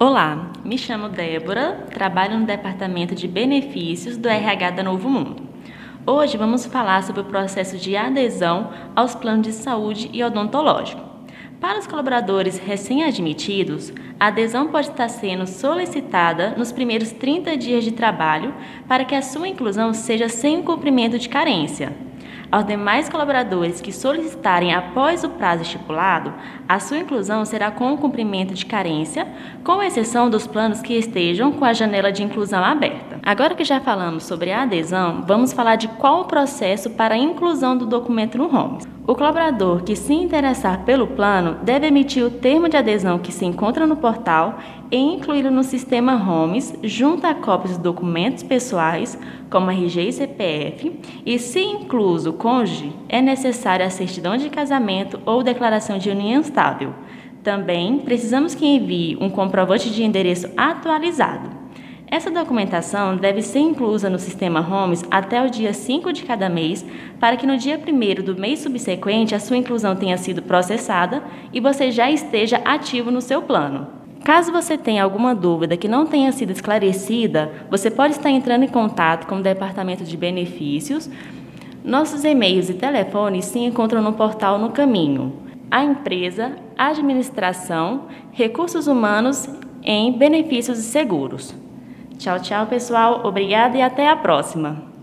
Olá, me chamo Débora, trabalho no Departamento de Benefícios do RH da Novo Mundo. Hoje vamos falar sobre o processo de adesão aos planos de saúde e odontológico. Para os colaboradores recém-admitidos, a adesão pode estar sendo solicitada nos primeiros 30 dias de trabalho para que a sua inclusão seja sem cumprimento de carência, aos demais colaboradores que solicitarem após o prazo estipulado, a sua inclusão será com o cumprimento de carência, com exceção dos planos que estejam com a janela de inclusão aberta. Agora que já falamos sobre a adesão, vamos falar de qual o processo para a inclusão do documento no ROMES. O colaborador que se interessar pelo plano deve emitir o termo de adesão que se encontra no portal e incluí-lo no sistema ROMES, junto a cópias de documentos pessoais, como RG e CPF, e, se incluso cônjuge, é necessária a certidão de casamento ou declaração de união estável. Também precisamos que envie um comprovante de endereço atualizado. Essa documentação deve ser inclusa no sistema Homes até o dia 5 de cada mês, para que no dia 1 do mês subsequente a sua inclusão tenha sido processada e você já esteja ativo no seu plano. Caso você tenha alguma dúvida que não tenha sido esclarecida, você pode estar entrando em contato com o Departamento de Benefícios. Nossos e-mails e telefones se encontram no portal No Caminho. A empresa, administração, recursos humanos em benefícios e seguros. Tchau, tchau, pessoal. Obrigada e até a próxima.